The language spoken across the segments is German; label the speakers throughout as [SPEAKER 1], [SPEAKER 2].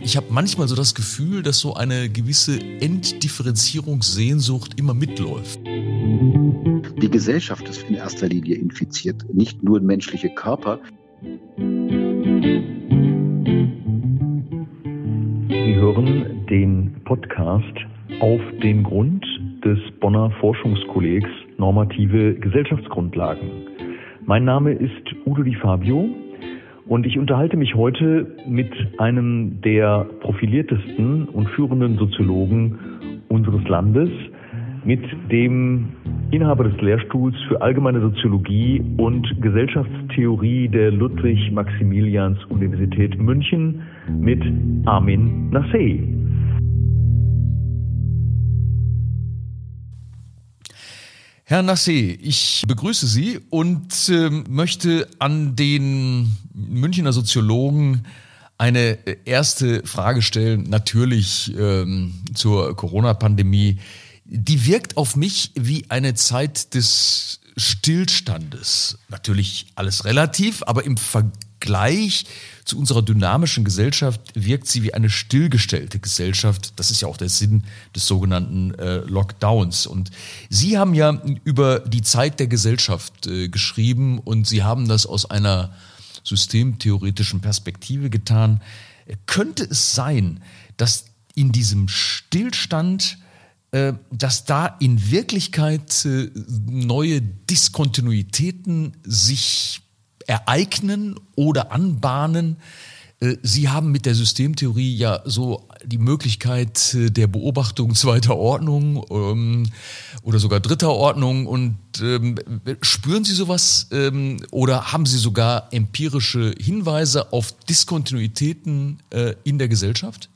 [SPEAKER 1] Ich habe manchmal so das Gefühl, dass so eine gewisse Enddifferenzierungssehnsucht immer mitläuft.
[SPEAKER 2] Die Gesellschaft ist in erster Linie infiziert, nicht nur menschliche Körper.
[SPEAKER 3] Sie hören den Podcast auf den Grund des Bonner Forschungskollegs Normative Gesellschaftsgrundlagen. Mein Name ist Udo Di Fabio und ich unterhalte mich heute mit einem der profiliertesten und führenden Soziologen unseres Landes, mit dem Inhaber des Lehrstuhls für allgemeine Soziologie und Gesellschaftstheorie der Ludwig-Maximilians-Universität München, mit Armin Nassei.
[SPEAKER 1] Herr Nassé, ich begrüße Sie und äh, möchte an den Münchner Soziologen eine erste Frage stellen, natürlich ähm, zur Corona-Pandemie. Die wirkt auf mich wie eine Zeit des Stillstandes. Natürlich alles relativ, aber im Vergleich zu unserer dynamischen Gesellschaft wirkt sie wie eine stillgestellte Gesellschaft. Das ist ja auch der Sinn des sogenannten äh, Lockdowns. Und Sie haben ja über die Zeit der Gesellschaft äh, geschrieben und Sie haben das aus einer systemtheoretischen Perspektive getan. Könnte es sein, dass in diesem Stillstand äh, dass da in Wirklichkeit äh, neue Diskontinuitäten sich ereignen oder anbahnen. Äh, Sie haben mit der Systemtheorie ja so die Möglichkeit äh, der Beobachtung zweiter Ordnung ähm, oder sogar dritter Ordnung. Und ähm, spüren Sie sowas ähm, oder haben Sie sogar empirische Hinweise auf Diskontinuitäten äh, in der Gesellschaft?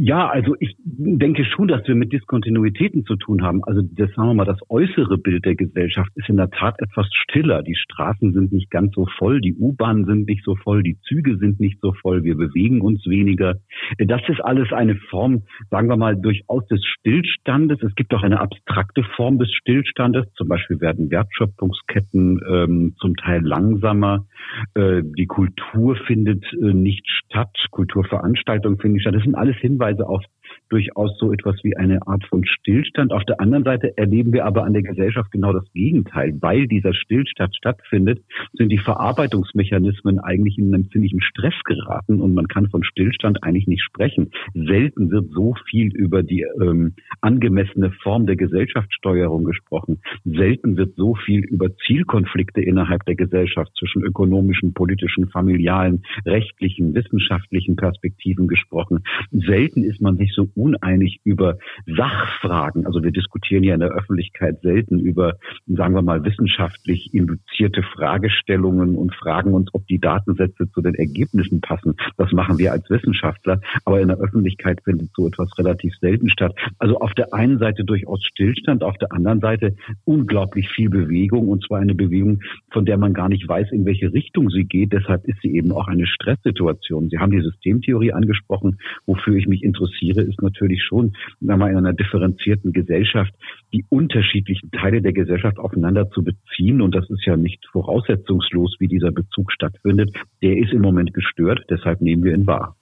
[SPEAKER 2] Ja, also ich denke schon, dass wir mit Diskontinuitäten zu tun haben. Also das sagen wir mal, das äußere Bild der Gesellschaft ist in der Tat etwas stiller. Die Straßen sind nicht ganz so voll, die U-Bahnen sind nicht so voll, die Züge sind nicht so voll, wir bewegen uns weniger. Das ist alles eine Form, sagen wir mal, durchaus des Stillstandes. Es gibt auch eine abstrakte Form des Stillstandes. Zum Beispiel werden Wertschöpfungsketten ähm, zum Teil langsamer. Äh, die Kultur findet äh, nicht statt, Kulturveranstaltungen finden nicht statt. Das sind alles Hinweise Hinweise auf durchaus so etwas wie eine Art von Stillstand. Auf der anderen Seite erleben wir aber an der Gesellschaft genau das Gegenteil. Weil dieser Stillstand stattfindet, sind die Verarbeitungsmechanismen eigentlich in einen ziemlichen Stress geraten und man kann von Stillstand eigentlich nicht sprechen. Selten wird so viel über die ähm, angemessene Form der Gesellschaftssteuerung gesprochen. Selten wird so viel über Zielkonflikte innerhalb der Gesellschaft zwischen ökonomischen, politischen, familialen, rechtlichen, wissenschaftlichen Perspektiven gesprochen. Selten ist man sich so uneinig über Sachfragen. Also wir diskutieren ja in der Öffentlichkeit selten über, sagen wir mal, wissenschaftlich induzierte Fragestellungen und fragen uns, ob die Datensätze zu den Ergebnissen passen. Das machen wir als Wissenschaftler. Aber in der Öffentlichkeit findet so etwas relativ selten statt. Also auf der einen Seite durchaus Stillstand, auf der anderen Seite unglaublich viel Bewegung und zwar eine Bewegung, von der man gar nicht weiß, in welche Richtung sie geht. Deshalb ist sie eben auch eine Stresssituation. Sie haben die Systemtheorie angesprochen, wofür ich mich interessiere, ist natürlich schon wir, in einer differenzierten Gesellschaft die unterschiedlichen Teile der Gesellschaft aufeinander zu beziehen. Und das ist ja nicht voraussetzungslos, wie dieser Bezug stattfindet. Der ist im Moment gestört, deshalb nehmen wir ihn wahr.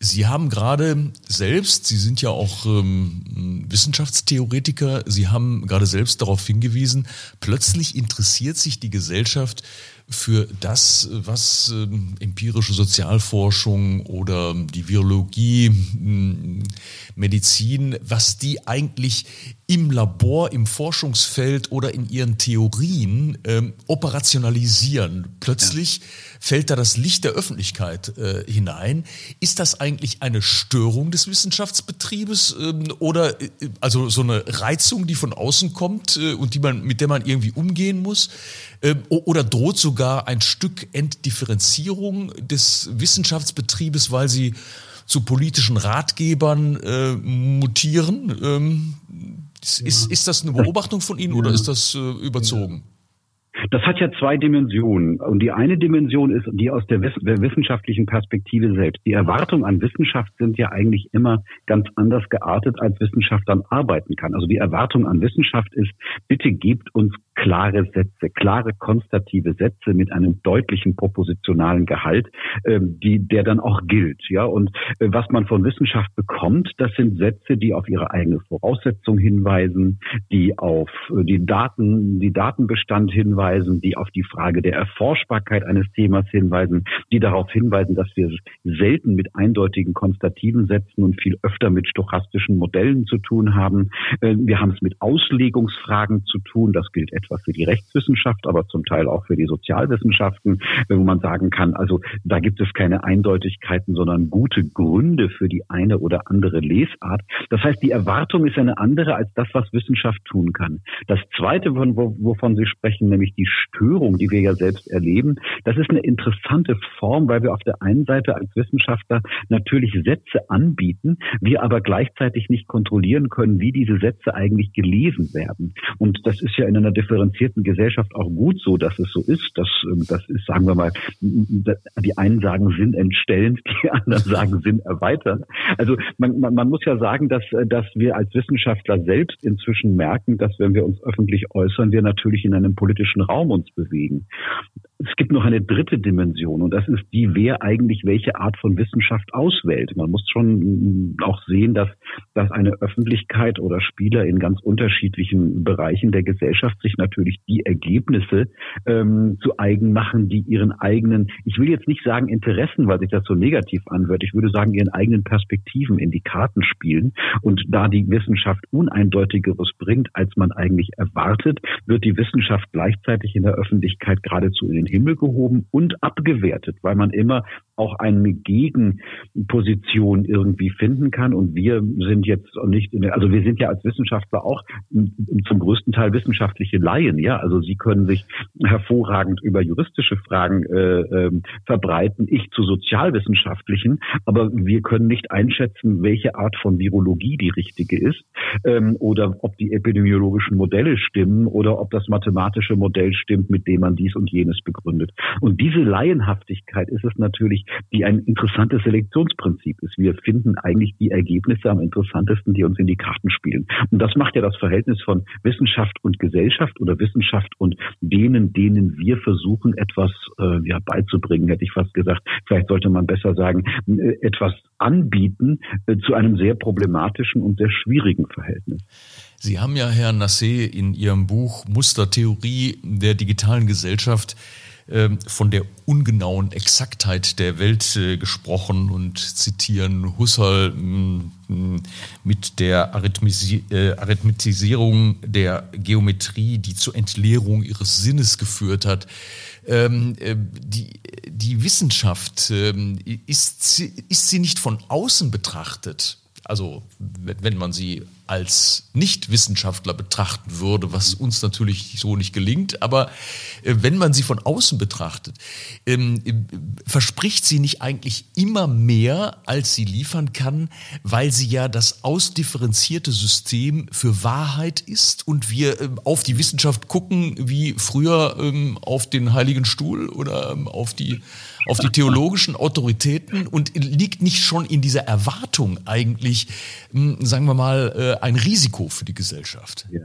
[SPEAKER 1] Sie haben gerade selbst, Sie sind ja auch ähm, Wissenschaftstheoretiker, Sie haben gerade selbst darauf hingewiesen, plötzlich interessiert sich die Gesellschaft für das, was äh, empirische Sozialforschung oder die Virologie, hm, Medizin, was die eigentlich im Labor, im Forschungsfeld oder in ihren Theorien ähm, operationalisieren. Plötzlich ja. fällt da das Licht der Öffentlichkeit äh, hinein. Ist das eigentlich eine Störung des Wissenschaftsbetriebes ähm, oder äh, also so eine Reizung, die von außen kommt äh, und die man, mit der man irgendwie umgehen muss? Ähm, oder droht sogar ein Stück Entdifferenzierung des Wissenschaftsbetriebes, weil sie zu politischen Ratgebern äh, mutieren? Ähm, ist, ja. ist, das eine Beobachtung von Ihnen oder ist das äh, überzogen?
[SPEAKER 2] Das hat ja zwei Dimensionen. Und die eine Dimension ist die aus der, wissenschaftlichen Perspektive selbst. Die Erwartungen an Wissenschaft sind ja eigentlich immer ganz anders geartet, als Wissenschaft dann arbeiten kann. Also die Erwartung an Wissenschaft ist, bitte gebt uns klare Sätze, klare konstative Sätze mit einem deutlichen propositionalen Gehalt, ähm, die, der dann auch gilt. Ja, und äh, was man von Wissenschaft bekommt, das sind Sätze, die auf ihre eigene Voraussetzung hinweisen, die auf äh, die Daten, die Datenbestand hinweisen, die auf die Frage der Erforschbarkeit eines Themas hinweisen, die darauf hinweisen, dass wir selten mit eindeutigen konstativen Sätzen und viel öfter mit stochastischen Modellen zu tun haben. Äh, wir haben es mit Auslegungsfragen zu tun. Das gilt etwa für die Rechtswissenschaft, aber zum Teil auch für die Sozialwissenschaften, wo man sagen kann, also da gibt es keine Eindeutigkeiten, sondern gute Gründe für die eine oder andere Lesart. Das heißt, die Erwartung ist eine andere als das, was Wissenschaft tun kann. Das Zweite, wovon Sie sprechen, nämlich die Störung, die wir ja selbst erleben, das ist eine interessante Form, weil wir auf der einen Seite als Wissenschaftler natürlich Sätze anbieten, wir aber gleichzeitig nicht kontrollieren können, wie diese Sätze eigentlich gelesen werden. Und das ist ja in einer differenzierten Gesellschaft auch gut so, dass es so ist. Das, ähm, das ist, sagen wir mal, die einen sagen Sinn entstellend, die anderen sagen Sinn erweitern. Also man, man, man muss ja sagen, dass, dass wir als Wissenschaftler selbst inzwischen merken, dass wenn wir uns öffentlich äußern, wir natürlich in einem politischen Raum uns bewegen. Es gibt noch eine dritte Dimension und das ist die, wer eigentlich welche Art von Wissenschaft auswählt. Man muss schon auch sehen, dass, dass eine Öffentlichkeit oder Spieler in ganz unterschiedlichen Bereichen der Gesellschaft sich natürlich die Ergebnisse ähm, zu eigen machen, die ihren eigenen, ich will jetzt nicht sagen Interessen, weil sich das so negativ anhört, ich würde sagen ihren eigenen Perspektiven in die Karten spielen und da die Wissenschaft uneindeutigeres bringt, als man eigentlich erwartet, wird die Wissenschaft gleichzeitig in der Öffentlichkeit geradezu in den Himmel gehoben und abgewertet, weil man immer auch eine Gegenposition irgendwie finden kann. Und wir sind jetzt nicht, in der, also wir sind ja als Wissenschaftler auch zum größten Teil wissenschaftliche Laien. Ja, also Sie können sich hervorragend über juristische Fragen äh, äh, verbreiten, ich zu sozialwissenschaftlichen, aber wir können nicht einschätzen, welche Art von Virologie die richtige ist ähm, oder ob die epidemiologischen Modelle stimmen oder ob das mathematische Modell stimmt, mit dem man dies und jenes begründet. Und diese Laienhaftigkeit ist es natürlich, die ein interessantes Selektionsprinzip ist. Wir finden eigentlich die Ergebnisse am interessantesten, die uns in die Karten spielen. Und das macht ja das Verhältnis von Wissenschaft und Gesellschaft oder Wissenschaft und denen, denen wir versuchen, etwas äh, ja, beizubringen, hätte ich fast gesagt. Vielleicht sollte man besser sagen, äh, etwas anbieten äh, zu einem sehr problematischen und sehr schwierigen Verhältnis.
[SPEAKER 1] Sie haben ja, Herr Nassé, in Ihrem Buch Mustertheorie der digitalen Gesellschaft ähm, von der ungenauen Exaktheit der Welt äh, gesprochen und zitieren Husserl mm, mm, mit der äh, Arithmetisierung der Geometrie, die zur Entleerung ihres Sinnes geführt hat. Ähm, äh, die, die Wissenschaft, ähm, ist, ist sie nicht von außen betrachtet? Also wenn man sie als Nichtwissenschaftler betrachten würde, was uns natürlich so nicht gelingt. Aber äh, wenn man sie von außen betrachtet, ähm, äh, verspricht sie nicht eigentlich immer mehr, als sie liefern kann, weil sie ja das ausdifferenzierte System für Wahrheit ist und wir äh, auf die Wissenschaft gucken wie früher ähm, auf den Heiligen Stuhl oder ähm, auf die auf die theologischen Autoritäten und liegt nicht schon in dieser Erwartung eigentlich, hm, sagen wir mal, äh, ein Risiko für die Gesellschaft?
[SPEAKER 2] Ja.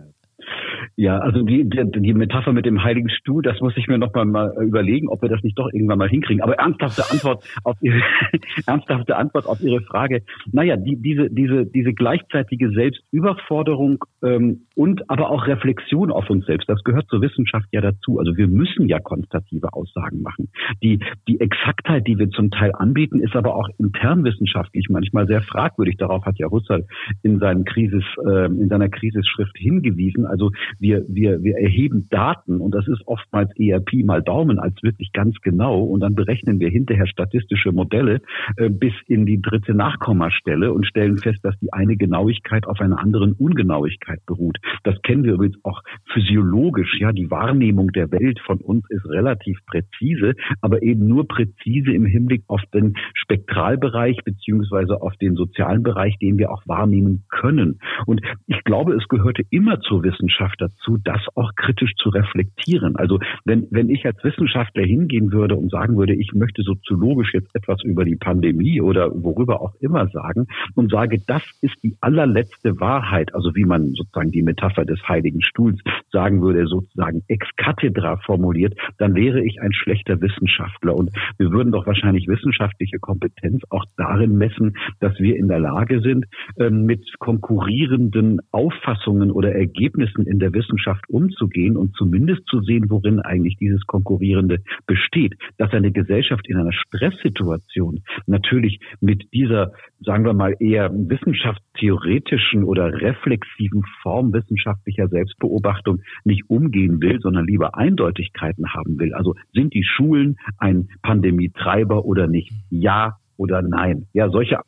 [SPEAKER 2] Ja, also die, die, die Metapher mit dem Heiligen Stuhl, das muss ich mir noch mal, überlegen, ob wir das nicht doch irgendwann mal hinkriegen. Aber ernsthafte Antwort auf Ihre, ernsthafte Antwort auf Ihre Frage. Naja, die, diese, diese, diese gleichzeitige Selbstüberforderung ähm, und aber auch Reflexion auf uns selbst, das gehört zur Wissenschaft ja dazu. Also wir müssen ja konstative Aussagen machen. Die, die Exaktheit, die wir zum Teil anbieten, ist aber auch internwissenschaftlich manchmal sehr fragwürdig. Darauf hat ja Husserl in seinem Krisis, äh, in seiner Krisisschrift hingewiesen. Also wir, wir, wir erheben Daten und das ist oftmals eher Pi mal Daumen als wirklich ganz genau und dann berechnen wir hinterher statistische Modelle äh, bis in die dritte Nachkommastelle und stellen fest, dass die eine Genauigkeit auf einer anderen Ungenauigkeit beruht. Das kennen wir übrigens auch physiologisch. Ja, die Wahrnehmung der Welt von uns ist relativ präzise, aber eben nur präzise im Hinblick auf den Spektralbereich beziehungsweise auf den sozialen Bereich, den wir auch wahrnehmen können. Und ich glaube, es gehörte immer zur Wissenschaft dazu, dazu, das auch kritisch zu reflektieren. Also wenn, wenn ich als Wissenschaftler hingehen würde und sagen würde, ich möchte soziologisch jetzt etwas über die Pandemie oder worüber auch immer sagen und sage, das ist die allerletzte Wahrheit, also wie man sozusagen die Metapher des Heiligen Stuhls sagen würde, sozusagen ex cathedra formuliert, dann wäre ich ein schlechter Wissenschaftler. Und wir würden doch wahrscheinlich wissenschaftliche Kompetenz auch darin messen, dass wir in der Lage sind, ähm, mit konkurrierenden Auffassungen oder Ergebnissen in der Wissenschaft umzugehen und zumindest zu sehen, worin eigentlich dieses Konkurrierende besteht. Dass eine Gesellschaft in einer Stresssituation natürlich mit dieser, sagen wir mal, eher wissenschaftstheoretischen oder reflexiven Form wissenschaftlicher Selbstbeobachtung nicht umgehen will, sondern lieber Eindeutigkeiten haben will. Also sind die Schulen ein Pandemietreiber oder nicht? Ja oder nein? Ja, solche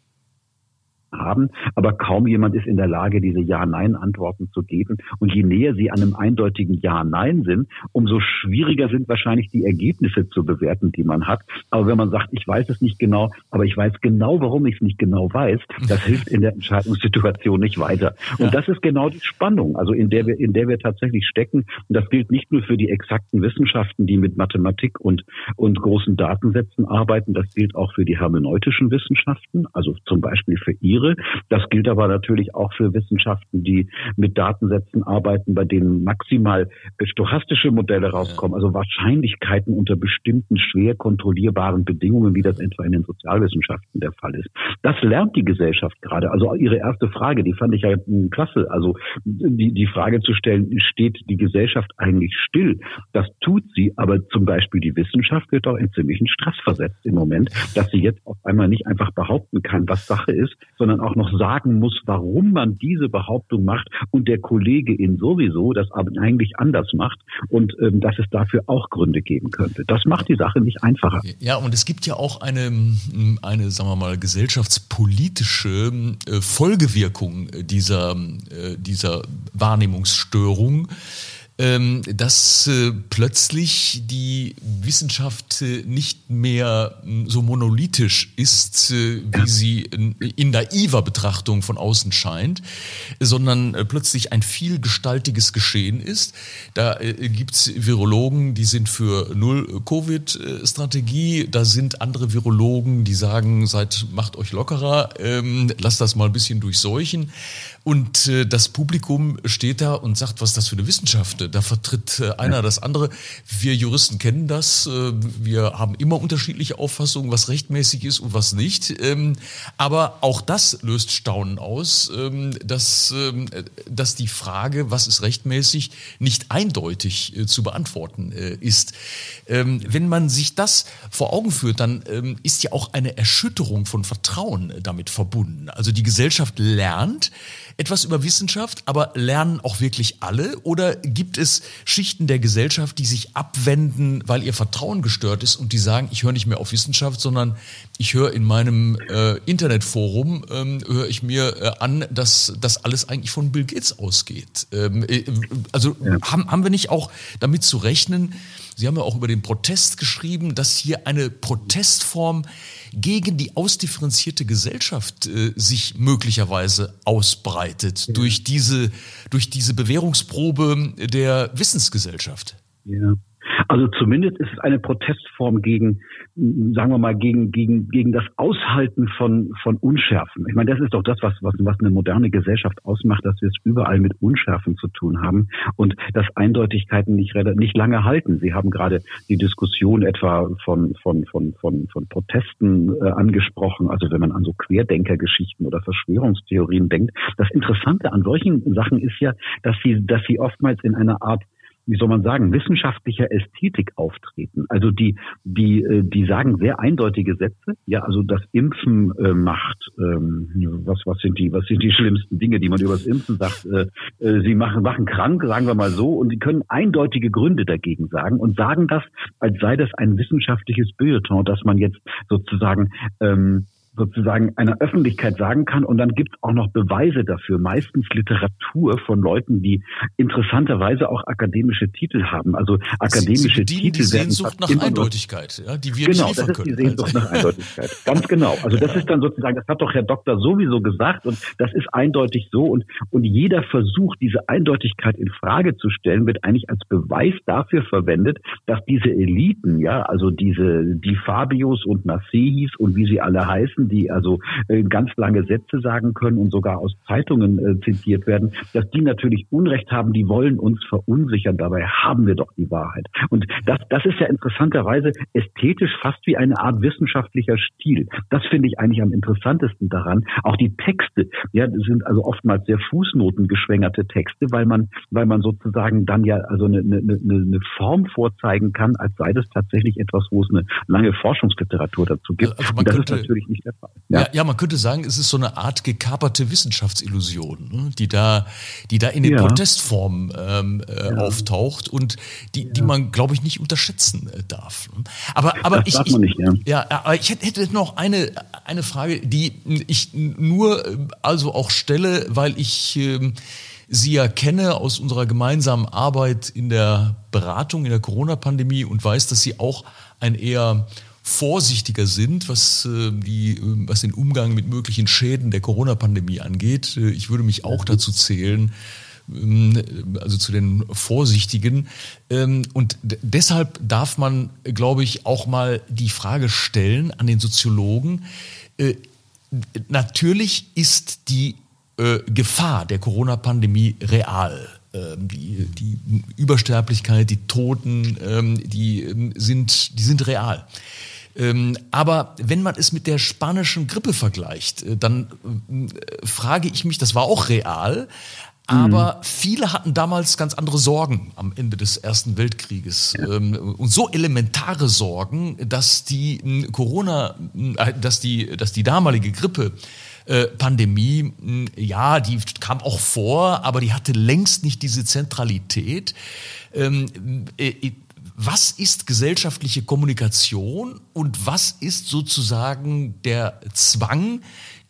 [SPEAKER 2] haben, aber kaum jemand ist in der Lage, diese Ja-Nein-Antworten zu geben. Und je näher sie an einem eindeutigen Ja-Nein sind, umso schwieriger sind wahrscheinlich die Ergebnisse zu bewerten, die man hat. Aber wenn man sagt, ich weiß es nicht genau, aber ich weiß genau, warum ich es nicht genau weiß, das hilft in der Entscheidungssituation nicht weiter. Und das ist genau die Spannung, also in der wir, in der wir tatsächlich stecken. Und das gilt nicht nur für die exakten Wissenschaften, die mit Mathematik und, und großen Datensätzen arbeiten, das gilt auch für die hermeneutischen Wissenschaften, also zum Beispiel für ihre Tiere. Das gilt aber natürlich auch für Wissenschaften, die mit Datensätzen arbeiten, bei denen maximal stochastische Modelle rauskommen, also Wahrscheinlichkeiten unter bestimmten schwer kontrollierbaren Bedingungen, wie das etwa in den Sozialwissenschaften der Fall ist. Das lernt die Gesellschaft gerade. Also Ihre erste Frage, die fand ich ja klasse. Also die, die Frage zu stellen, steht die Gesellschaft eigentlich still? Das tut sie, aber zum Beispiel die Wissenschaft wird auch in ziemlichen Stress versetzt im Moment, dass sie jetzt auf einmal nicht einfach behaupten kann, was Sache ist, sondern auch noch sagen muss, warum man diese Behauptung macht und der Kollege ihn sowieso das eigentlich anders macht und ähm, dass es dafür auch Gründe geben könnte. Das macht die Sache nicht einfacher.
[SPEAKER 1] Ja, und es gibt ja auch eine, eine sagen wir mal, gesellschaftspolitische äh, Folgewirkung dieser, äh, dieser Wahrnehmungsstörung ähm, dass äh, plötzlich die Wissenschaft äh, nicht mehr äh, so monolithisch ist, äh, wie sie in, in, naiver Betrachtung von außen scheint, sondern äh, plötzlich ein vielgestaltiges Geschehen ist. Da äh, gibt's Virologen, die sind für Null-Covid-Strategie, da sind andere Virologen, die sagen, seid, macht euch lockerer, ähm, lasst das mal ein bisschen durchseuchen. Und äh, das Publikum steht da und sagt, was ist das für eine Wissenschaft? Da vertritt äh, einer das andere. Wir Juristen kennen das. Äh, wir haben immer unterschiedliche Auffassungen, was rechtmäßig ist und was nicht. Ähm, aber auch das löst Staunen aus, ähm, dass, ähm, dass die Frage, was ist rechtmäßig, nicht eindeutig äh, zu beantworten äh, ist. Ähm, wenn man sich das vor Augen führt, dann ähm, ist ja auch eine Erschütterung von Vertrauen damit verbunden. Also die Gesellschaft lernt, etwas über Wissenschaft, aber lernen auch wirklich alle? Oder gibt es Schichten der Gesellschaft, die sich abwenden, weil ihr Vertrauen gestört ist und die sagen, ich höre nicht mehr auf Wissenschaft, sondern ich höre in meinem äh, Internetforum, ähm, höre ich mir äh, an, dass das alles eigentlich von Bill Gates ausgeht. Ähm, äh, also ja. haben, haben wir nicht auch damit zu rechnen, Sie haben ja auch über den Protest geschrieben, dass hier eine Protestform gegen die ausdifferenzierte Gesellschaft äh, sich möglicherweise ausbreitet ja. durch diese durch diese Bewährungsprobe der Wissensgesellschaft.
[SPEAKER 2] Ja. Also zumindest ist es eine Protestform gegen, sagen wir mal, gegen, gegen, gegen das Aushalten von, von Unschärfen. Ich meine, das ist doch das, was, was, was eine moderne Gesellschaft ausmacht, dass wir es überall mit Unschärfen zu tun haben und dass Eindeutigkeiten nicht, nicht lange halten. Sie haben gerade die Diskussion etwa von, von, von, von, von Protesten äh, angesprochen. Also wenn man an so Querdenkergeschichten oder Verschwörungstheorien denkt. Das Interessante an solchen Sachen ist ja, dass sie, dass sie oftmals in einer Art wie soll man sagen, wissenschaftlicher Ästhetik auftreten. Also die, die, äh, die sagen sehr eindeutige Sätze. Ja, also das Impfen äh, macht, ähm, was, was sind die, was sind die schlimmsten Dinge, die man über das Impfen sagt? Äh, äh, sie machen, machen krank, sagen wir mal so, und sie können eindeutige Gründe dagegen sagen und sagen das, als sei das ein wissenschaftliches Bilderton, dass man jetzt sozusagen ähm, sozusagen einer Öffentlichkeit sagen kann. Und dann gibt es auch noch Beweise dafür, meistens Literatur von Leuten, die interessanterweise auch akademische Titel haben. Also akademische
[SPEAKER 1] Sie,
[SPEAKER 2] Sie Titel
[SPEAKER 1] die Sehnsucht nach Eindeutigkeit, ja, die wir
[SPEAKER 2] genau,
[SPEAKER 1] nicht liefern
[SPEAKER 2] das ist die Sehnsucht nach Eindeutigkeit. Ganz genau. Also das ist dann sozusagen, das hat doch Herr Doktor sowieso gesagt und das ist eindeutig so und und jeder Versuch, diese Eindeutigkeit in Frage zu stellen, wird eigentlich als Beweis dafür verwendet, dass diese Eliten, ja, also diese die Fabios und Nassehis und wie sie alle heißen, die also äh, ganz lange Sätze sagen können und sogar aus Zeitungen äh, zitiert werden, dass die natürlich Unrecht haben, die wollen uns verunsichern. Dabei haben wir doch die Wahrheit. Und das, das ist ja interessanterweise ästhetisch fast wie eine Art wissenschaftlicher Stil. Das finde ich eigentlich am interessantesten daran. Auch die Texte, ja, sind also oftmals sehr fußnotengeschwängerte Texte, weil man, weil man sozusagen dann ja also eine, eine, eine Form vorzeigen kann, als sei das tatsächlich etwas, wo es eine lange Forschungsliteratur dazu gibt.
[SPEAKER 1] Also man
[SPEAKER 2] Und das
[SPEAKER 1] könnte-
[SPEAKER 2] ist natürlich nicht der Fall.
[SPEAKER 1] Ja. ja, man könnte sagen, es ist so eine Art gekaperte Wissenschaftsillusion, ne, die da, die da in den
[SPEAKER 2] Ja.
[SPEAKER 1] Protestformen ähm, äh, auftaucht und die, die man, glaube ich, nicht unterschätzen äh, darf. ne. Aber, aber
[SPEAKER 2] Das
[SPEAKER 1] ich,
[SPEAKER 2] darf man nicht, ja.
[SPEAKER 1] ja, aber ich hätte- noch eine, eine Frage, die ich nur äh, also auch stelle, weil ich ähm, Sie ja kenne aus unserer gemeinsamen Arbeit in der Beratung in der Corona-Pandemie und weiß, dass Sie auch ein eher vorsichtiger sind, was, äh, die, äh, was den Umgang mit möglichen Schäden der Corona-Pandemie angeht. Äh, Ich würde mich auch dazu zählen, ähm, also zu den Vorsichtigen. Ähm, Und deshalb darf man, glaube ich, auch mal die Frage stellen an den Soziologen. Natürlich ist die Gefahr der Corona-Pandemie real. Ähm, Die, die Übersterblichkeit, die Toten, die sind, die sind real. Ähm, Aber wenn man es mit der spanischen Grippe vergleicht, äh, dann äh, frage ich mich, das war auch real, aber viele hatten damals ganz andere Sorgen am Ende des Ersten Weltkrieges. Ähm, Und so elementare Sorgen, dass die m, Corona, äh, dass die, dass die damalige Grippe äh, Pandemie, ja, die kam auch vor, aber die hatte längst nicht diese Zentralität. Äh, was ist gesellschaftliche Kommunikation und was ist sozusagen der Zwang,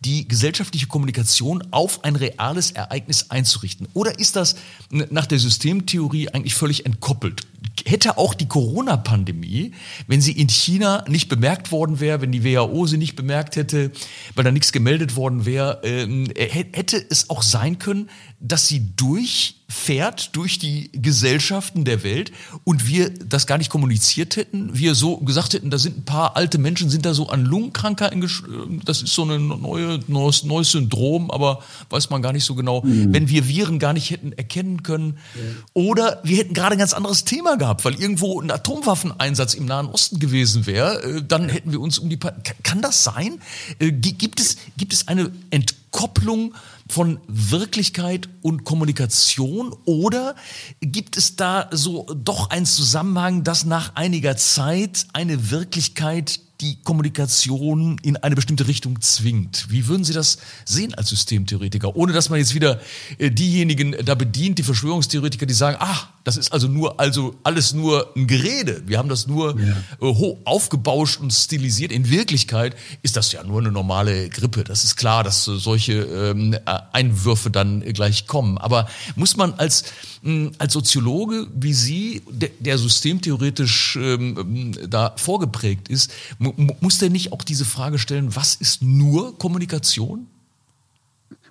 [SPEAKER 1] die gesellschaftliche Kommunikation auf ein reales Ereignis einzurichten? Oder ist das nach der Systemtheorie eigentlich völlig entkoppelt? Hätte auch die Corona-Pandemie, wenn sie in China nicht bemerkt worden wäre, wenn die WHO sie nicht bemerkt hätte, weil da nichts gemeldet worden wäre, ähm, hä- hätte es auch sein können, dass sie durchfährt durch die Gesellschaften der Welt und wir das gar nicht kommuniziert hätten, wir so gesagt hätten, da sind ein paar alte Menschen, sind da so an Lungenkrankheiten, das ist so ein neue, neues, neues Syndrom, aber weiß man gar nicht so genau, wenn wir Viren gar nicht hätten erkennen können. Oder wir hätten gerade ein ganz anderes Thema gehabt, weil irgendwo ein Atomwaffeneinsatz im Nahen Osten gewesen wäre, äh, dann hätten wir uns um die... Pa Ka- Kann das sein? Äh, gi- Gibt es, gibt es eine Entkopplung von Wirklichkeit und Kommunikation oder gibt es da so doch einen Zusammenhang, dass nach einiger Zeit eine Wirklichkeit die Kommunikation in eine bestimmte Richtung zwingt? Wie würden Sie das sehen als Systemtheoretiker? Ohne dass man jetzt wieder äh, diejenigen da bedient, die Verschwörungstheoretiker, die sagen, ach, das ist also nur, also alles nur ein Gerede. Wir haben das nur äh, hoch aufgebauscht und stilisiert. In Wirklichkeit ist das ja nur eine normale Grippe. Das ist klar, dass äh, solche ähm, äh, Einwürfe dann gleich kommen. Aber muss man als, mh, als Soziologe wie Sie, der, der systemtheoretisch ähm, da vorgeprägt ist, mu mu- muss der nicht auch diese Frage stellen, was ist nur Kommunikation?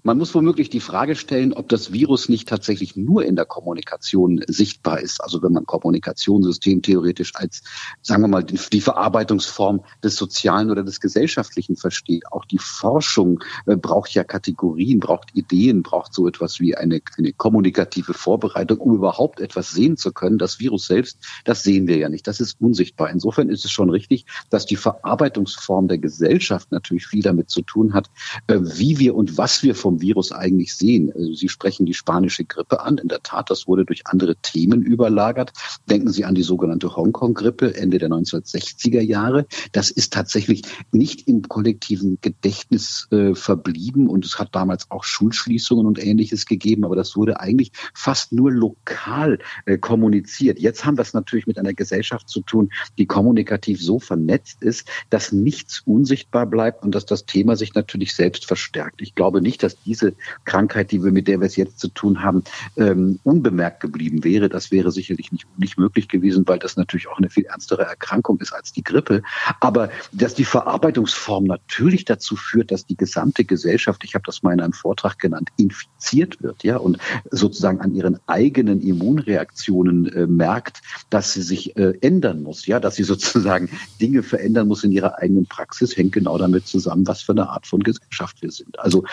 [SPEAKER 4] Man muss womöglich die Frage stellen, ob das Virus nicht tatsächlich nur in der Kommunikation sichtbar ist. Also wenn man Kommunikationssystem theoretisch als, sagen wir mal, die Verarbeitungsform des Sozialen oder des Gesellschaftlichen versteht. Auch die Forschung äh, braucht ja Kategorien, braucht Ideen, braucht so etwas wie eine, eine kommunikative Vorbereitung, um überhaupt etwas sehen zu können. Das Virus selbst, das sehen wir ja nicht. Das ist unsichtbar. Insofern ist es schon richtig, dass die Verarbeitungsform der Gesellschaft natürlich viel damit zu tun hat, äh, wie wir und was wir vom
[SPEAKER 2] vom Virus eigentlich sehen. Also Sie sprechen die spanische Grippe an. In der Tat, das wurde durch andere Themen überlagert. Denken Sie an die sogenannte Hongkong-Grippe Ende der 1960er Jahre. Das ist tatsächlich nicht im kollektiven Gedächtnis äh, verblieben und es hat damals auch Schulschließungen und ähnliches gegeben, aber das wurde eigentlich fast nur lokal äh, kommuniziert. Jetzt haben wir es natürlich mit einer Gesellschaft zu tun, die kommunikativ so vernetzt ist, dass nichts unsichtbar bleibt und dass das Thema sich natürlich selbst verstärkt. Ich glaube nicht, dass diese Krankheit, die wir mit der wir es jetzt zu tun haben, ähm, unbemerkt geblieben wäre. Das wäre sicherlich nicht, nicht möglich gewesen, weil das natürlich auch eine viel ernstere Erkrankung ist als die Grippe. Aber dass die Verarbeitungsform natürlich dazu führt, dass die gesamte Gesellschaft, ich habe das mal in einem Vortrag genannt, infiziert wird, ja, und sozusagen an ihren eigenen Immunreaktionen äh, merkt, dass sie sich äh, ändern muss, ja, dass sie sozusagen Dinge verändern muss in ihrer eigenen Praxis, hängt genau damit zusammen, was für eine Art von Gesellschaft wir sind. Also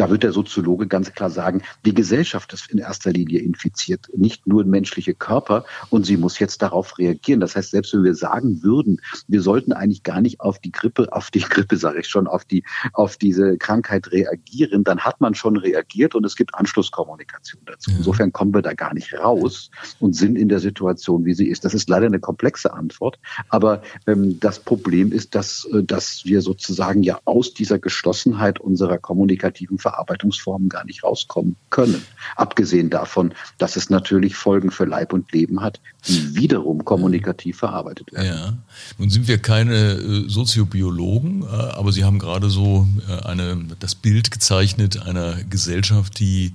[SPEAKER 2] da wird der Soziologe ganz klar sagen, die Gesellschaft ist in erster Linie infiziert, nicht nur menschliche Körper und sie muss jetzt darauf reagieren. Das heißt, selbst wenn wir sagen würden, wir sollten eigentlich gar nicht auf die Grippe, auf die Grippe sage ich schon, auf die auf diese Krankheit reagieren, dann hat man schon reagiert und es gibt Anschlusskommunikation dazu. Insofern kommen wir da gar nicht raus und sind in der Situation, wie sie ist. Das ist leider eine komplexe Antwort, aber ähm, das Problem ist, dass, äh, dass wir sozusagen ja aus dieser Geschlossenheit unserer kommunikativen Verarbeitungsformen gar nicht rauskommen können. Abgesehen davon, dass es natürlich Folgen für Leib und Leben hat, die wiederum kommunikativ verarbeitet werden.
[SPEAKER 1] Ja, nun sind wir keine äh, Soziobiologen, äh, aber Sie haben gerade so äh, eine, das Bild gezeichnet einer Gesellschaft, die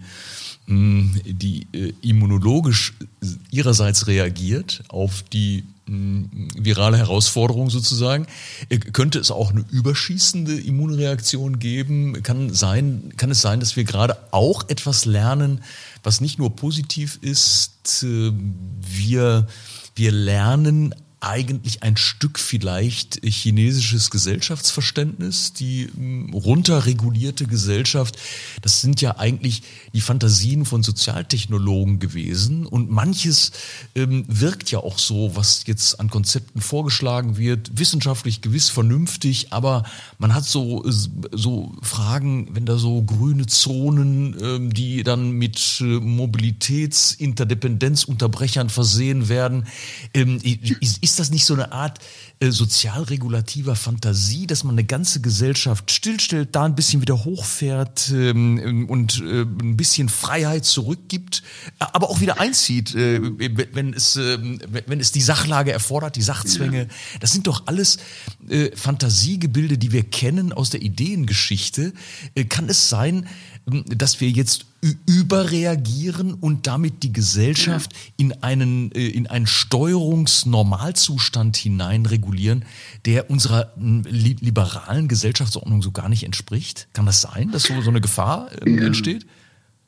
[SPEAKER 1] die äh, immunologisch ihrerseits reagiert auf die virale Herausforderung sozusagen. Äh, könnte es auch eine überschießende Immunreaktion geben? Kann, sein, kann es sein, dass wir gerade auch etwas lernen, was nicht nur positiv ist? Äh, wir, wir lernen eigentlich ein Stück vielleicht chinesisches Gesellschaftsverständnis, die hm, runterregulierte Gesellschaft. Das sind ja eigentlich die Fantasien von Sozialtechnologen gewesen. Und manches ähm, wirkt ja auch so, was jetzt an Konzepten vorgeschlagen wird, wissenschaftlich gewiss vernünftig, aber man hat so, so Fragen, wenn da so grüne Zonen, ähm, die dann mit äh, Mobilitätsinterdependenzunterbrechern versehen werden. Ähm, ist, ist das nicht so eine Art äh, sozialregulativer Fantasie, dass man eine ganze Gesellschaft stillstellt, da ein bisschen wieder hochfährt ähm, und äh, ein bisschen Freiheit zurückgibt, aber auch wieder einzieht, äh, wenn, es, äh, wenn es die Sachlage erfordert, die Sachzwänge. Das sind doch alles äh, Fantasiegebilde, die wir kennen aus der Ideengeschichte. Äh, kann es sein, dass wir jetzt überreagieren und damit die Gesellschaft in einen, äh, in einen Steuerungsnormalzustand hineinregulieren, der unserer liberalen Gesellschaftsordnung so gar nicht entspricht? Kann das sein, dass so, so eine Gefahr ähm, entsteht?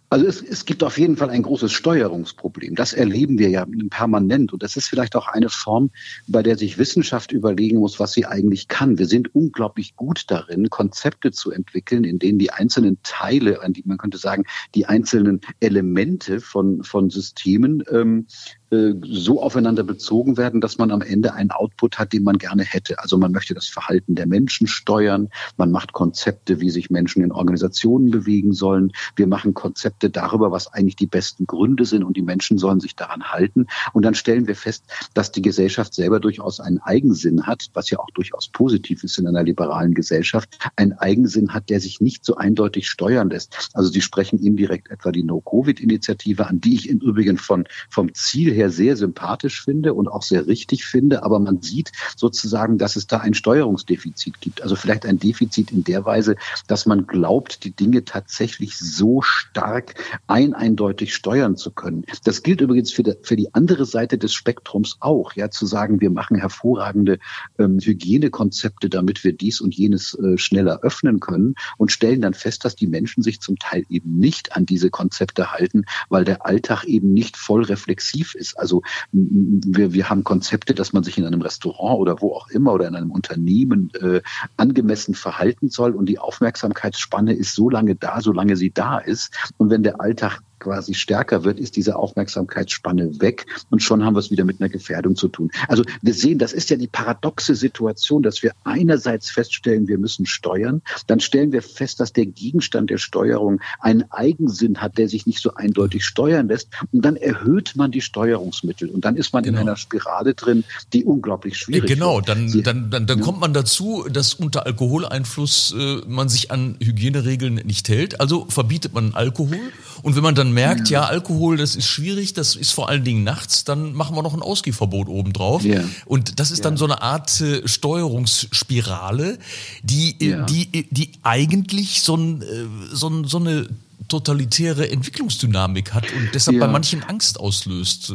[SPEAKER 2] Also es, es gibt auf jeden Fall ein großes Steuerungsproblem. Das erleben wir ja permanent. Und das ist vielleicht auch eine Form, bei der sich Wissenschaft überlegen muss, was sie eigentlich kann. Wir sind unglaublich gut darin, Konzepte zu entwickeln, in denen die einzelnen Teile, man könnte sagen, die einzelnen Elemente von, von Systemen ähm, äh, so aufeinander bezogen werden, dass man am Ende einen Output hat, den man gerne hätte. Also man möchte das Verhalten der Menschen steuern, man macht Konzepte, wie sich Menschen in Organisationen bewegen sollen. Wir machen Konzepte darüber, was eigentlich die besten Gründe sind und die Menschen sollen sich daran halten. Und dann stellen wir fest, dass die Gesellschaft selber durchaus einen Eigensinn hat, was ja auch durchaus positiv ist in einer liberalen Gesellschaft, einen Eigensinn hat, der sich nicht so eindeutig steuern lässt. Also Sie sprechen indirekt etwa die No-Covid-Initiative an, die ich im Übrigen von, vom Ziel her sehr sympathisch finde und auch sehr richtig finde. Aber man sieht sozusagen, dass es da ein Steuerungsdefizit gibt. Also vielleicht ein Defizit in der Weise, dass man glaubt, die Dinge tatsächlich so stark ein eindeutig steuern zu können. Das gilt übrigens für, die, für die andere Seite des Spektrums auch. Ja, zu sagen, wir machen hervorragende ähm, Hygienekonzepte, damit wir dies und jenes äh, schneller öffnen können und stellen dann fest, dass die Menschen sich zum Teil eben nicht an diese Konzepte halten, weil der Alltag eben nicht voll reflexiv ist ist. Also wir, wir haben Konzepte, dass man sich in einem Restaurant oder wo auch immer oder in einem Unternehmen äh, angemessen verhalten soll und die Aufmerksamkeitsspanne ist so lange da, solange sie da ist. Und wenn der Alltag quasi stärker wird, ist diese Aufmerksamkeitsspanne weg und schon haben wir es wieder mit einer Gefährdung zu tun. Also wir sehen, das ist ja die paradoxe Situation, dass wir einerseits feststellen, wir müssen steuern, dann stellen wir fest, dass der Gegenstand der Steuerung einen Eigensinn hat, der sich nicht so eindeutig steuern lässt und dann erhöht man die Steuerungsmittel und dann ist man genau. in einer Spirale drin, die unglaublich schwierig
[SPEAKER 1] genau, ist. Genau, dann, dann, dann, dann ja. kommt man dazu, dass unter Alkoholeinfluss äh, man sich an Hygieneregeln nicht hält, also verbietet man Alkohol und wenn man dann merkt, ja, ja Alkohol, das ist schwierig, das ist vor allen Dingen nachts, dann machen wir noch ein Ausgehverbot obendrauf ja. und das ist dann so eine Art äh, Steuerungsspirale, die, äh, die, die eigentlich so, ein, äh, so, ein, so eine totalitäre Entwicklungsdynamik hat und deshalb bei manchen Angst auslöst.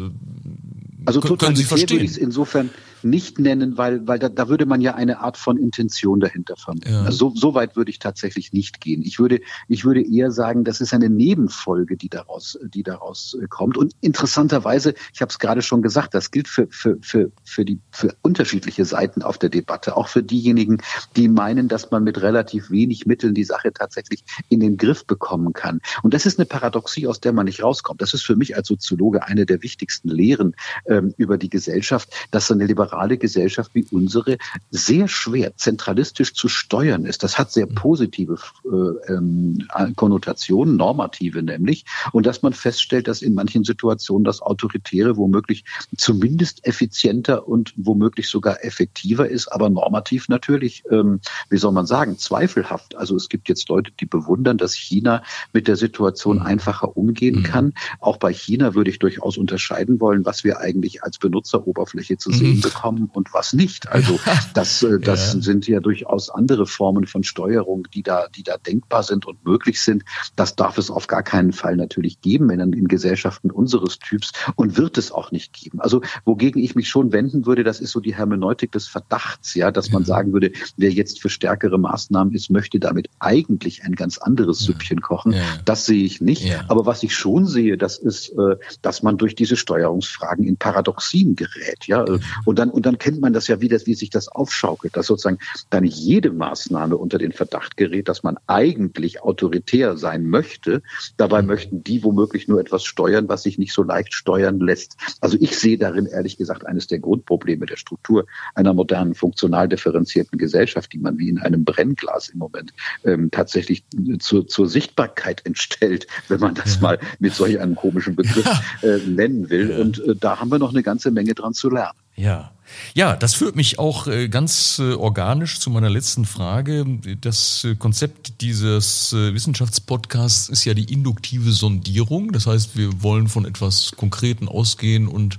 [SPEAKER 2] Also können Sie verstehen? insofern nicht nennen, weil, weil da, da würde man ja eine Art von Intention dahinter vermuten. Ja. Also so, so weit würde ich tatsächlich nicht gehen. Ich würde, ich würde eher sagen, das ist eine Nebenfolge, die daraus, die daraus äh, kommt. Und interessanterweise, ich habe es gerade schon gesagt, das gilt für, für, für, für, die, für unterschiedliche Seiten auf der Debatte, auch für diejenigen, die meinen, dass man mit relativ wenig Mitteln die Sache tatsächlich in den Griff bekommen kann. Und das ist eine Paradoxie, aus der man nicht rauskommt. Das ist für mich als Soziologe eine der wichtigsten Lehren ähm, über die Gesellschaft, dass so eine liberale liberale Gesellschaft wie unsere sehr schwer zentralistisch zu steuern ist. Das hat sehr mhm. positive äh, ähm, Konnotationen, normative nämlich, und dass man feststellt, dass in manchen Situationen das Autoritäre womöglich zumindest effizienter und womöglich sogar effektiver ist, aber normativ natürlich, ähm, wie soll man sagen, zweifelhaft. Also es gibt jetzt Leute, die bewundern, dass China mit der Situation mhm. einfacher umgehen mhm. kann. Auch bei China würde ich durchaus unterscheiden wollen, was wir eigentlich als Benutzeroberfläche zu sehen bekommen kommen und was nicht. Also das, äh, das ja. sind ja durchaus andere Formen von Steuerung, die da, die da denkbar sind und möglich sind. Das darf es auf gar keinen Fall natürlich geben in, in Gesellschaften unseres Typs und wird es auch nicht geben. Also wogegen ich mich schon wenden würde, das ist so die Hermeneutik des Verdachts, ja, dass man sagen würde, wer jetzt für stärkere Maßnahmen ist, möchte damit eigentlich ein ganz anderes ja. Süppchen kochen. Das sehe ich nicht. Aber was ich schon sehe, das ist, äh, dass man durch diese Steuerungsfragen in Paradoxien gerät, ja. Und dann und dann kennt man das ja, wie, das, wie sich das aufschaukelt, dass sozusagen dann jede Maßnahme unter den Verdacht gerät, dass man eigentlich autoritär sein möchte. Dabei mhm. möchten die womöglich nur etwas steuern, was sich nicht so leicht steuern lässt. Also ich sehe darin ehrlich gesagt eines der Grundprobleme der Struktur einer modernen, funktional differenzierten Gesellschaft, die man wie in einem Brennglas im Moment ähm, tatsächlich zur, zur Sichtbarkeit entstellt, wenn man das mal mit solch einem komischen Begriff äh, nennen will. Und äh, da haben wir noch eine ganze Menge dran zu lernen.
[SPEAKER 1] Ja. Ja, das führt mich auch äh, ganz äh, organisch zu meiner letzten Frage. Das äh, Konzept dieses Wissenschaftspodcasts ist ja die induktive Sondierung. Das heißt, wir wollen von etwas Konkreten ausgehen und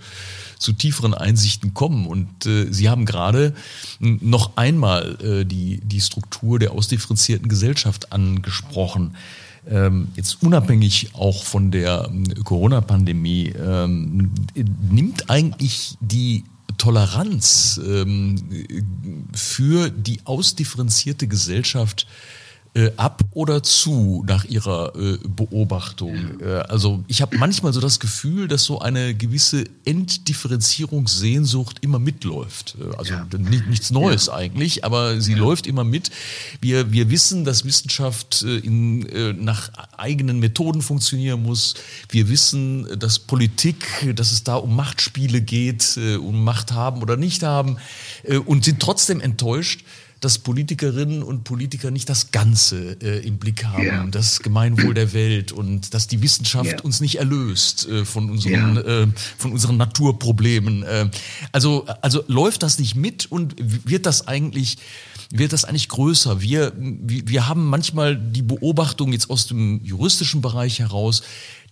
[SPEAKER 1] zu tieferen Einsichten kommen. Und Sie haben gerade noch einmal die, die Struktur der ausdifferenzierten Gesellschaft angesprochen. Ähm, jetzt unabhängig auch von der Corona-Pandemie, ähm, nimmt eigentlich die Toleranz ähm, für die ausdifferenzierte Gesellschaft äh, ab oder zu nach ihrer äh, Beobachtung? Äh, also ich habe manchmal so das Gefühl, dass so eine gewisse Enddifferenzierungssehnsucht immer mitläuft. Äh, also ja. nichts Neues ja. eigentlich, aber sie ja. läuft immer mit. Wir, wir wissen, dass Wissenschaft äh, in, äh, nach eigenen Methoden funktionieren muss. Wir wissen, dass Politik, dass es da um Machtspiele geht, um Macht haben oder nicht haben und sind trotzdem enttäuscht, dass Politikerinnen und Politiker nicht das Ganze äh, im Blick haben, yeah. das Gemeinwohl der Welt und dass die Wissenschaft yeah. uns nicht erlöst äh, von unseren yeah. äh, von unseren Naturproblemen. Äh, also also läuft das nicht mit und wird das eigentlich wird das eigentlich größer? Wir wir haben manchmal die Beobachtung jetzt aus dem juristischen Bereich heraus,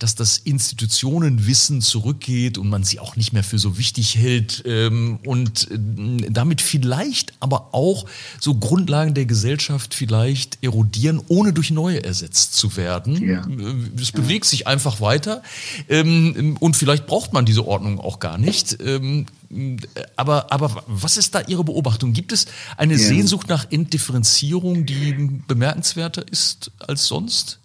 [SPEAKER 1] dass das Institutionenwissen zurückgeht und man sie auch nicht mehr für so wichtig hält ähm, und äh, damit vielleicht aber auch so Grundlagen der Gesellschaft vielleicht erodieren, ohne durch neue ersetzt zu werden. Ja. Es bewegt ja. sich einfach weiter ähm, und vielleicht braucht man diese Ordnung auch gar nicht. Ähm, aber, aber was ist da Ihre Beobachtung? Gibt es eine ja. Sehnsucht nach Entdifferenzierung, die bemerkenswerter ist als sonst?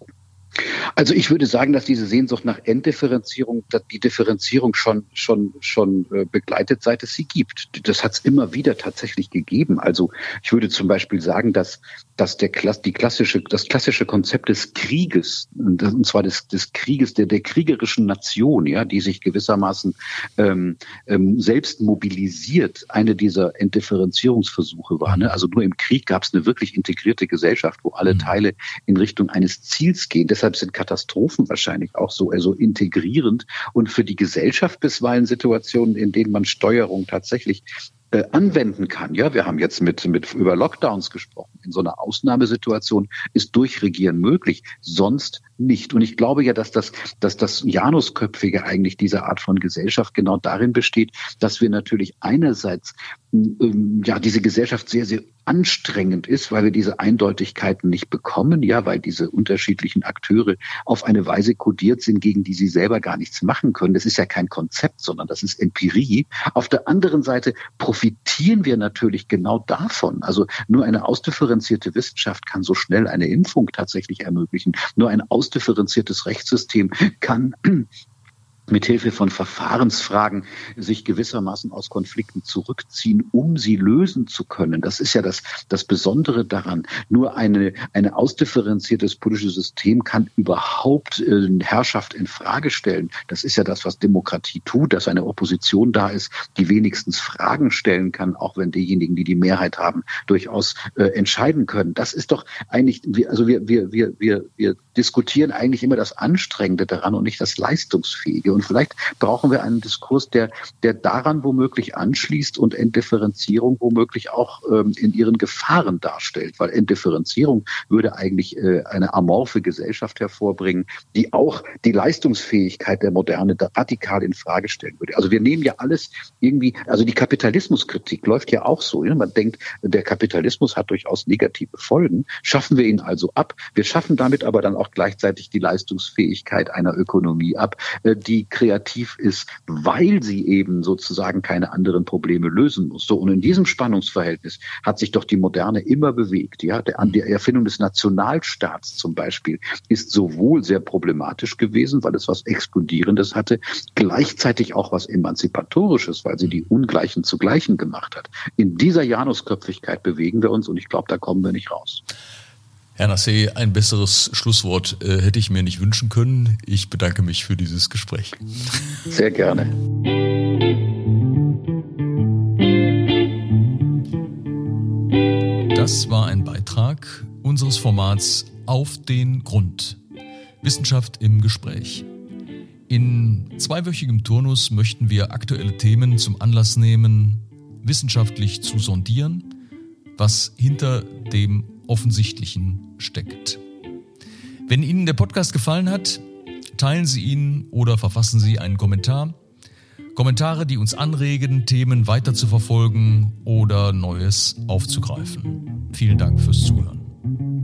[SPEAKER 2] Also ich würde sagen, dass diese Sehnsucht nach Enddifferenzierung, dass die Differenzierung schon schon schon äh, begleitet, seit es sie gibt. Das hat es immer wieder tatsächlich gegeben. Also ich würde zum Beispiel sagen, dass dass der Klass, die klassische das klassische Konzept des Krieges und zwar des, des Krieges der der kriegerischen Nation, ja, die sich gewissermaßen ähm, ähm, selbst mobilisiert, eine dieser Entdifferenzierungsversuche war. Ne? Also nur im Krieg gab es eine wirklich integrierte Gesellschaft, wo alle mhm. Teile in Richtung eines Ziels gehen. Deshalb sind Katastrophen wahrscheinlich auch so also integrierend und für die Gesellschaft bisweilen Situationen, in denen man Steuerung tatsächlich äh, anwenden kann. Ja, wir haben jetzt mit, mit über Lockdowns gesprochen. In so einer Ausnahmesituation ist Durchregieren möglich, sonst nicht. Und ich glaube ja, dass das, dass das Janusköpfige eigentlich dieser Art von Gesellschaft genau darin besteht, dass wir natürlich einerseits ja diese Gesellschaft sehr, sehr anstrengend ist, weil wir diese Eindeutigkeiten nicht bekommen, ja, weil diese unterschiedlichen Akteure auf eine Weise kodiert sind, gegen die sie selber gar nichts machen können. Das ist ja kein Konzept, sondern das ist Empirie. Auf der anderen Seite profitieren wir natürlich genau davon. Also nur eine ausdifferenzierte Wissenschaft kann so schnell eine Impfung tatsächlich ermöglichen. Nur ein ausdifferenziertes Rechtssystem kann mithilfe von Verfahrensfragen sich gewissermaßen aus Konflikten zurückziehen, um sie lösen zu können. Das ist ja das, das Besondere daran. Nur eine, eine ausdifferenziertes politisches System kann überhaupt äh, Herrschaft in Frage stellen. Das ist ja das, was Demokratie tut, dass eine Opposition da ist, die wenigstens Fragen stellen kann, auch wenn diejenigen, die die Mehrheit haben, durchaus äh, entscheiden können. Das ist doch eigentlich, also wir, wir, wir, wir, wir diskutieren eigentlich immer das Anstrengende daran und nicht das Leistungsfähige. Und vielleicht brauchen wir einen Diskurs, der, der daran womöglich anschließt und Entdifferenzierung womöglich auch ähm, in ihren Gefahren darstellt. Weil Entdifferenzierung würde eigentlich äh, eine amorphe Gesellschaft hervorbringen, die auch die Leistungsfähigkeit der Moderne radikal in Frage stellen würde. Also wir nehmen ja alles irgendwie, also die Kapitalismuskritik läuft ja auch so. Ja? Man denkt, der Kapitalismus hat durchaus negative Folgen. Schaffen wir ihn also ab. Wir schaffen damit aber dann auch gleichzeitig die Leistungsfähigkeit einer Ökonomie ab, äh, die kreativ ist, weil sie eben sozusagen keine anderen Probleme lösen muss. So, und in diesem Spannungsverhältnis hat sich doch die Moderne immer bewegt. Ja, der, die Erfindung des Nationalstaats zum Beispiel ist sowohl sehr problematisch gewesen, weil es was Explodierendes hatte, gleichzeitig auch was Emanzipatorisches, weil sie die Ungleichen zu Gleichen gemacht hat. In dieser Janusköpfigkeit bewegen wir uns und ich glaube, da kommen wir nicht raus.
[SPEAKER 1] Herr Nassé, ein besseres Schlusswort äh, hätte ich mir nicht wünschen können. Ich bedanke mich für dieses Gespräch.
[SPEAKER 2] Sehr gerne.
[SPEAKER 1] Das war ein Beitrag unseres Formats Auf den Grund. Wissenschaft im Gespräch. In zweiwöchigem Turnus möchten wir aktuelle Themen zum Anlass nehmen, wissenschaftlich zu sondieren, was hinter dem Offensichtlichen steckt. Wenn Ihnen der Podcast gefallen hat, teilen Sie ihn oder verfassen Sie einen Kommentar. Kommentare, die uns anregen, Themen weiter zu verfolgen oder Neues aufzugreifen. Vielen Dank fürs Zuhören.